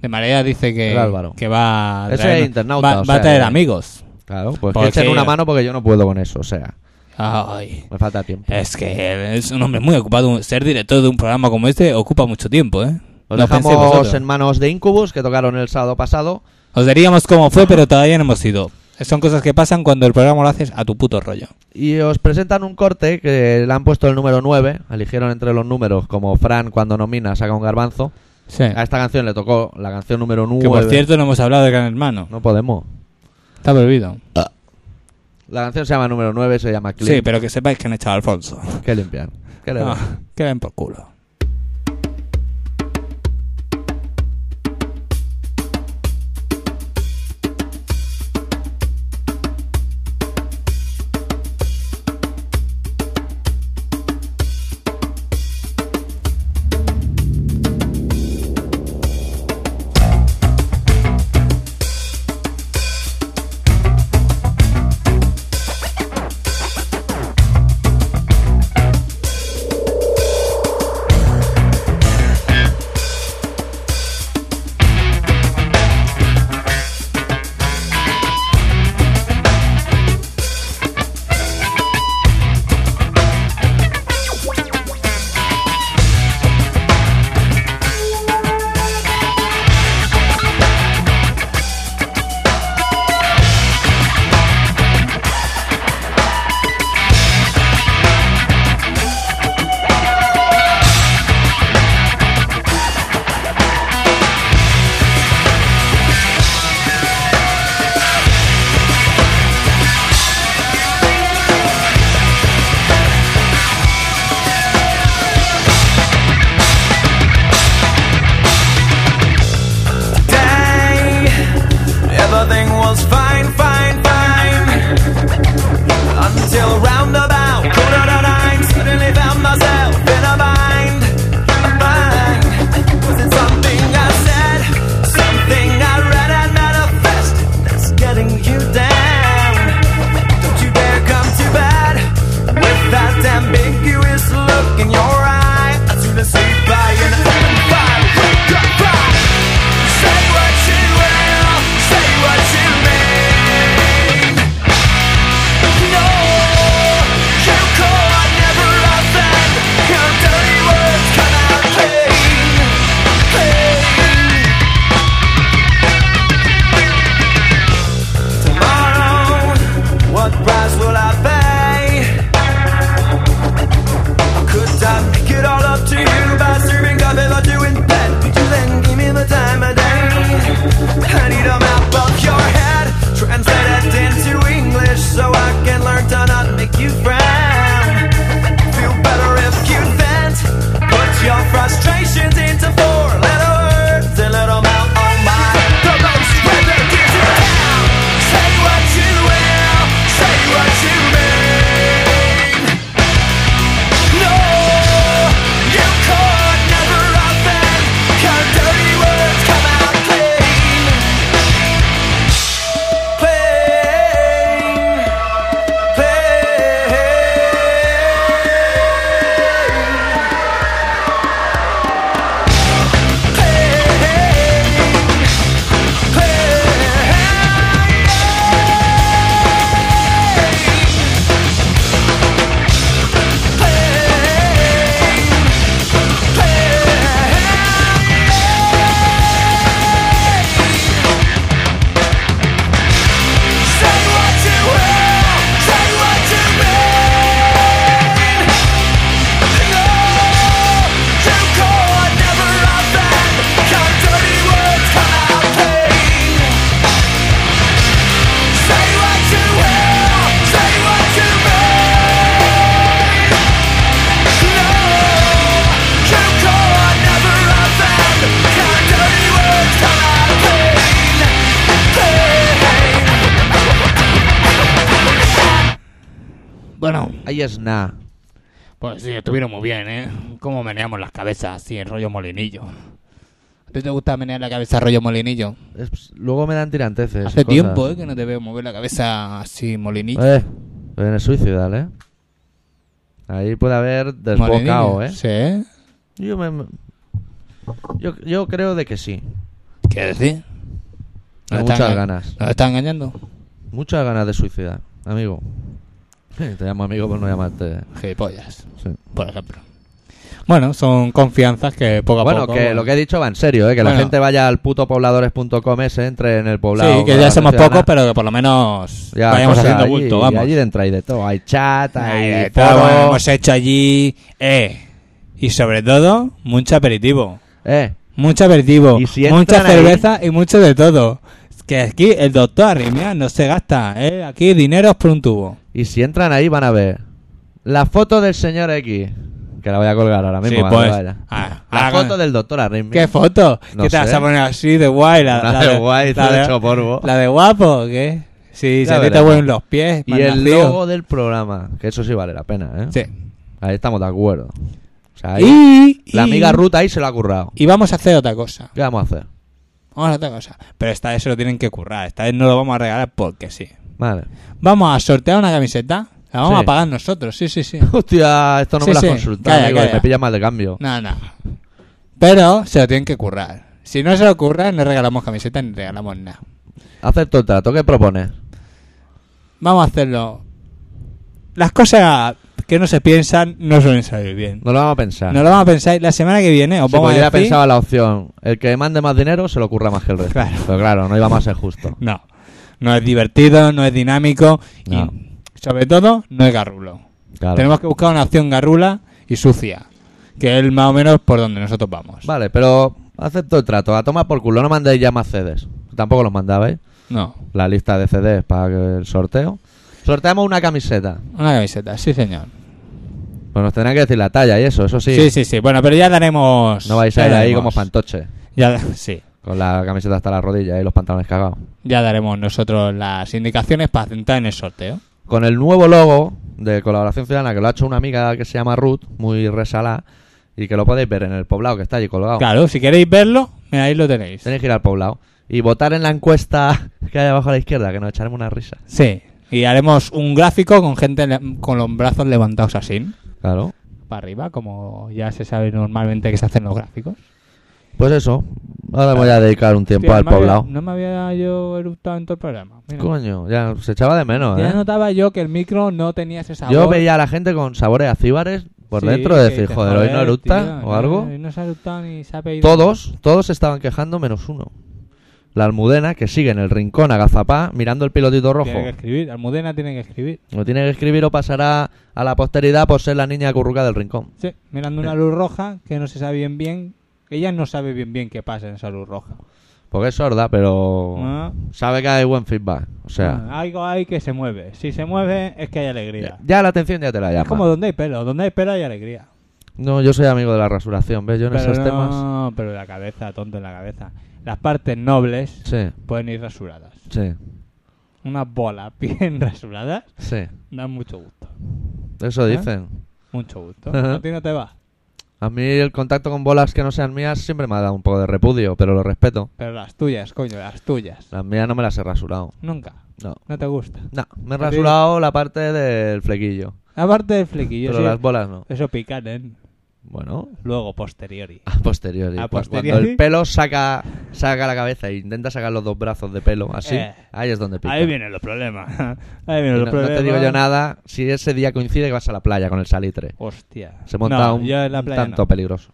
De Marea dice que, El Álvaro. que va a Ese traer, es internauta, va, o va a sea traer que- amigos. Claro, pues Porque- que echen una mano porque yo no puedo con eso, o sea, Ay, me falta tiempo. es que es un hombre muy ocupado. Ser director de un programa como este ocupa mucho tiempo, ¿eh? Os No dejamos en manos de Incubus, que tocaron el sábado pasado. Os diríamos cómo fue, pero todavía no hemos ido. Son cosas que pasan cuando el programa lo haces a tu puto rollo. Y os presentan un corte que le han puesto el número 9. Eligieron entre los números, como Fran cuando nomina saca un garbanzo. Sí. A esta canción le tocó la canción número 9. Que por cierto no hemos hablado de Gran Hermano. No podemos. Está prohibido. La canción se llama número 9, se llama Clean. Sí, pero que sepáis que han echado a Alfonso. ¿Qué limpiar? ¿Qué le da? que ven por culo. Bueno, Ahí es nada. pues sí, estuvieron muy bien, ¿eh? Cómo meneamos las cabezas así en rollo molinillo. ¿A ti te gusta menear la cabeza rollo molinillo? Es- luego me dan tiranteces. Hace cosas. tiempo, ¿eh? Que no te veo mover la cabeza así molinillo. Eh, en el suicidal, ¿eh? Ahí puede haber desbocado, Molinillo. ¿eh? Sí. Yo, me- yo, yo creo de que sí. ¿Qué decir? Hay Nos muchas ganas. ¿Nos está engañando? Muchas ganas de suicidar, amigo. Te llamo amigo por no llamarte. Gilipollas, Sí. por ejemplo. Bueno, son confianzas que poco a Bueno, poco... que lo que he dicho va en serio, ¿eh? Que la Bueno. gente vaya al putopobladores.com ese, entre en el poblado. Sí, que ya somos pocos, pero que por lo menos Ya, vayamos cosas haciendo allí, bulto, y vamos. allí dentro hay de todo. Hay chat, hay, foro. bueno, hemos hecho allí... Eh, y sobre todo, mucho aperitivo. Eh, Mucho aperitivo, Y si mucha entran ahí- cerveza y mucho de todo. Que aquí el doctor Arrimia no se gasta, ¿eh? Aquí dinero es por un tubo. Y si entran ahí van a ver la foto del señor X. Que la voy a colgar ahora mismo. Sí, pues, ah, la hagan- foto del doctor Arritmia. ¿Qué foto? No ¿Qué te vas a poner así de guay? La, la de guay, la todo hecho polvo. ¿La de guapo o qué? Sí, ti te huelen los pies. Y el logo del programa. Que eso sí vale la pena, ¿eh? Sí. Ahí estamos de acuerdo. O sea, ahí, Y, la amiga Ruth ahí se lo ha currado. Y vamos a hacer otra cosa. ¿Qué vamos a hacer? Vamos a hacer otra cosa. Pero esta vez se lo tienen que currar. Esta vez no lo vamos a regalar porque sí. Vale. Vamos a sortear una camiseta. La vamos Sí. a pagar nosotros. Sí, sí, sí. Hostia, esto no Sí, me lo has sí. consultado, Calla, amigo, y calla. me pilla mal de cambio. No, no. Pero se lo tienen que currar. Si no se lo curran, no regalamos camiseta ni regalamos nada. Acepto el trato, ¿qué propones? Vamos a hacerlo. Las cosas que no se piensan no suelen salir bien. No lo vamos a pensar. Nos lo vamos a pensar la semana que viene. Os Sí, vamos porque a yo ya decir... pensaba la opción, el que mande más dinero se lo ocurra más que el resto. Claro. Pero claro, no íbamos a ser justos. No. No es divertido, no es dinámico. No. Y sobre todo, no es garrulo. Claro. Tenemos que buscar una opción garrula y sucia. Que es más o menos por donde nosotros vamos. Vale, pero acepto el trato. A tomar por culo, no mandéis ya más CDs. Tampoco los mandabais. No. La lista de CDs para el sorteo. Sorteamos una camiseta. Una camiseta, sí, señor. Pues nos tendrán que decir la talla y eso, eso sí. Sí, sí, sí. Bueno, pero ya daremos. No vais a ir ahí como fantoche. Ya, sí. Con la camiseta hasta la rodilla y los pantalones cagados. Ya daremos nosotros las indicaciones para centrar en el sorteo. Con el nuevo logo de Colaboración Ciudadana que lo ha hecho una amiga que se llama Ruth, muy resalada, y que lo podéis ver en el poblado que está allí colgado. Claro, si queréis verlo, mira, ahí lo tenéis. Tenéis que ir al poblado y votar en la encuesta que hay abajo a la izquierda, que nos echaremos una risa. Sí. Y haremos un gráfico con gente con los brazos levantados así, Claro. para arriba, como ya se sabe normalmente que se hacen los gráficos. Pues eso. Ahora me voy a dedicar un tiempo Hostia, al no me había- poblado. no me había yo eructado en todo el programa. Mira. Coño, ya se echaba de menos, Ya ¿eh? notaba yo que el micro no tenía ese sabor. Yo veía a la gente con sabores acíbares por Sí, dentro de decir, joder, hoy no joder, eructa tío, o algo. No, no se ha eructado ni se ha pedido. Todos, todos estaban quejando menos uno. La almudena que sigue en el rincón agazapá mirando el pilotito rojo. Tiene que escribir. Almudena tiene que escribir. Lo tiene que escribir o pasará a la posteridad por ser la niña curruca del rincón. Sí, mirando una luz roja que no se sabe bien bien. Ella no sabe bien bien qué pasa en esa luz roja. Porque es sorda, pero Ah. sabe que hay buen feedback. O sea, Ah, algo hay que se mueve. Si se mueve es que hay alegría. ya la atención ya te la llama. Es como donde hay pelo. Donde hay pelo hay alegría. No, yo soy amigo de la rasuración, ¿ves? Yo en Pero esos no, temas. pero la cabeza, tonto en la cabeza. Las partes nobles Sí, pueden ir rasuradas. sí, Unas bolas bien rasuradas sí. dan mucho gusto. Eso ¿Eh? dicen. Mucho gusto. ¿A ti no te va? A mí el contacto con bolas que no sean mías siempre me ha dado un poco de repudio, pero lo respeto. Pero las tuyas, coño, las tuyas. Las mías no me las he rasurado. Nunca. No. No te gusta. No, me he rasurado la parte del flequillo. Aparte del flequillo, pero sí, las bolas no. eso pican, ¿eh? Bueno, Luego, posteriori. a posteriori. A Cu- posteriori. Cuando el pelo saca, saca la cabeza e intenta sacar los dos brazos de pelo, así, Eh. ahí es donde pica. Ahí vienen los problemas. Ahí vienen no, los no problemas. te digo yo nada si ese día coincide que vas a la playa con el salitre. Hostia. Se monta No, un, un tanto peligroso.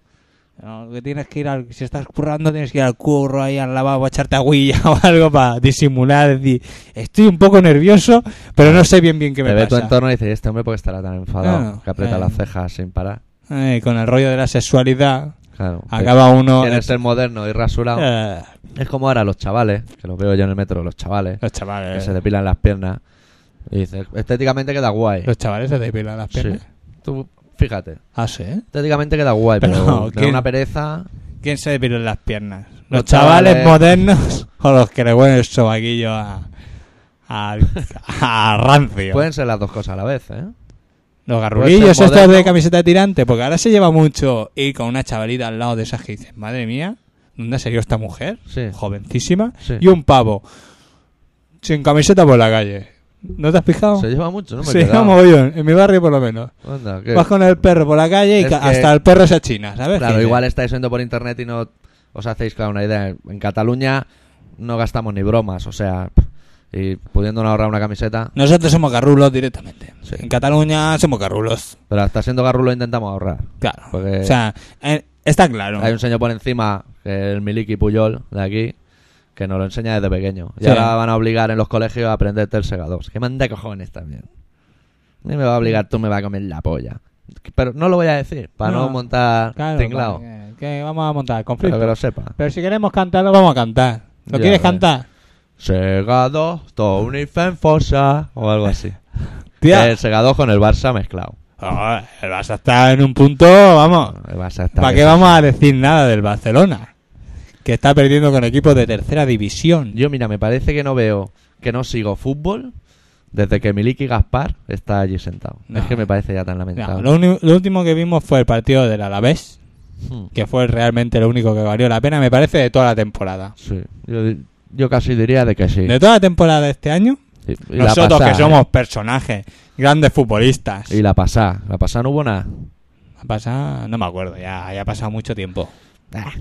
Que tienes que ir al, si estás currando tienes que ir al curro ahí al lavabo a echarte agüilla o algo para disimular, decir, estoy un poco nervioso, pero no sé bien bien qué me Te ve tu pasa. entorno y dices, este hombre puede estar tan enfadado, Claro, que aprieta eh. las cejas sin parar. Eh, con el rollo de la sexualidad, Claro. acaba uno Quieres ser moderno y rasurado. Eh, Es como ahora los chavales, que los veo yo en el metro, los chavales, los que chavales, se depilan las piernas. Y dices, estéticamente queda guay. los chavales se depilan las Sí. piernas. Tú, fíjate, Ah, sí. estéticamente queda guay, Pero, pero, una pereza. ¿Quién se depila las piernas? ¿Los, Los chavales, chavales. modernos o los que le huelen el sobaquillo a, a, a rancio? Pueden ser las dos cosas a la vez, ¿eh? Los ser estos de camiseta tirante, porque ahora se lleva mucho ir con una chavalita al lado de esas que dices, madre mía, ¿dónde ha salido esta mujer? Sí. Jovencísima. Sí. Y un pavo, sin camiseta por la calle. ¿No te has fijado? Se lleva mucho, ¿no? Me quedado. un mogollón, en mi barrio por lo menos. Anda, ¿qué? Vas con el perro por la calle y que- hasta el perro se achina, ¿sabes? Claro, igual estáis viendo por internet y no os hacéis claro una idea. En Cataluña no gastamos ni bromas, o sea, y pudiendo ahorrar una camiseta, Nosotros somos garrulos directamente. Sí. En Cataluña somos garrulos. pero hasta siendo garrulo intentamos ahorrar. Claro. Porque- O sea, eh, está claro. Hay un señor por encima, el Miliki Puyol de aquí, que nos lo enseña desde pequeño. Y Sí. ahora van a obligar en los colegios a aprenderte el Sega 2. Que manda cojones también. Ni me va a obligar, tú me vas a comer la polla. Pero no lo voy a decir, para no, No, montar Claro, tinglao. que, que vamos a montar Pero conflicto. que lo sepa. Pero si queremos cantarlo, vamos a cantar. ¿Lo Ya, quieres vale. Cantar? Sega 2, Tony Fenfosa, o algo así. Tía. El Sega 2 con el Barça mezclado. Oh, el Barça está en un punto, vamos. El Barça está ¿Para qué vamos a decir nada del Barcelona? Que está perdiendo con equipos de tercera división. Yo, mira, me parece que no veo, que no sigo fútbol desde que Miliki Gaspar está allí sentado. No. Es que me parece ya tan No, lamentable. lo, último que vimos fue el partido del Alavés, Hmm. que fue realmente lo único que valió la pena, me parece, de toda la temporada. Sí, yo, yo casi diría de que sí. De toda la temporada de este año, Sí, la nosotros pasada, que somos personajes, grandes futbolistas. ¿eh? Y la pasada, la pasada no hubo nada. Ha pasado, no me acuerdo, ya, ya ha pasado mucho tiempo. Ah.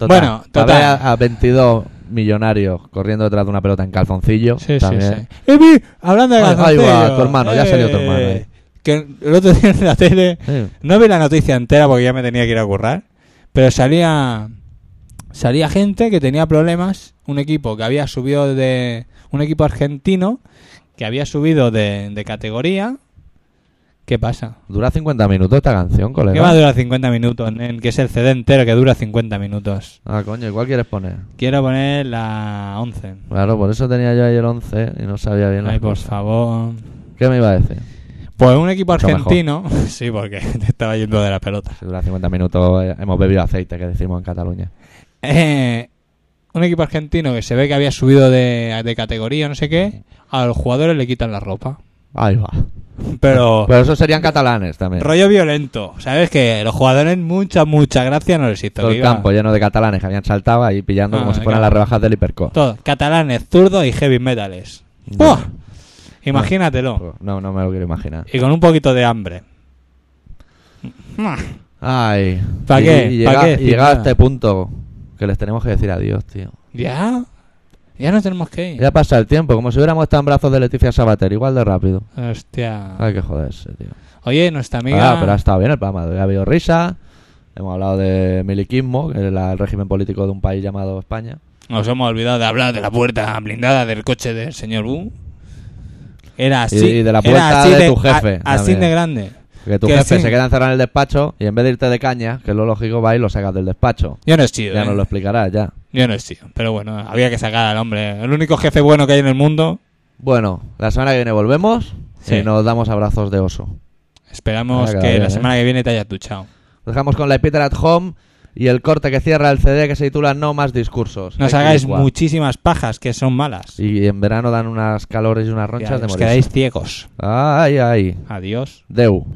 Bueno, total. A, a 22 millonarios corriendo detrás de una pelota en calzoncillo. Sí, también. sí, sí. Eh, hablando de Ay, ahí calzoncillo, va, tu hermano, ya salió tu hermano ahí. Que el otro día en la tele, Sí. no vi la noticia entera porque ya me tenía que ir a currar, pero salía salía gente que tenía problemas, un equipo que había subido de un equipo argentino que había subido de, de categoría. ¿Qué pasa? Dura 50 minutos esta canción, ¿Qué va a colega. durar 50 minutos? nen? que es el CD entero que dura 50 minutos. Ah, coño, ¿cuál quieres poner? Quiero poner la 11. Claro, por eso tenía yo ahí el 11 y no sabía bien las Ay, por cosas. favor. ¿Qué me iba a decir? Pues un equipo Mucho argentino. sí, porque te estaba yendo de la pelota. Si dura 50 minutos eh, hemos bebido aceite, que decimos en Cataluña. Eh, un equipo argentino que se ve que había subido de, de categoría, no sé qué. A los jugadores le quitan la ropa. Ahí va. Pero. Pero esos serían catalanes también. rollo violento. ¿Sabes? Que los jugadores, mucha, mucha gracia no les hizo. Todo que el iba- campo lleno de catalanes que habían saltado ahí pillando Ah, como si claro. fueran las rebajas del hiperco. Todo. Catalanes, zurdos y heavy metales. ¡Buah! Imagínatelo. No, no me lo quiero imaginar. Y con un poquito de hambre. Ay. ¿Pa' Y- qué? Y, ¿Pa' llega, qué y decir llega a este punto que les tenemos que decir adiós, tío. ¿Ya? Ya no tenemos que ir. Ya pasa el tiempo, como si hubiéramos estado en brazos de Leticia Sabater, igual de rápido. Hostia. Hay que joderse, tío. Oye, nuestra amiga. Ah, pero ha estado bien el programa. Ha habido risa. Hemos hablado de miliquismo, que es el régimen político de un país llamado España. Nos hemos olvidado de hablar de la puerta blindada del coche del señor Bu. Era así. Y de la puerta de tu jefe, a- así de grande. Que tu jefe sí. se queda encerrado en el despacho y en vez de irte de caña, que es lo lógico, va y lo sacas del despacho. Yo no he sido. Ya ¿eh? nos lo explicarás, ya. Yo no he sido. Pero bueno, había que sacar al hombre. El único jefe bueno que hay en el mundo. Bueno, la semana que viene volvemos Sí. y nos damos abrazos de oso. Esperamos que bien, la ¿eh? semana que viene te hayas duchado. Dejamos con la Peter at Home y el corte que cierra el CD que se titula No más discursos. Nos que hagáis muchísimas pajas que son malas. Y en verano dan unas calores y unas Que ronchas de os morir. quedáis ciegos. Ay, ay. Adiós. Deu.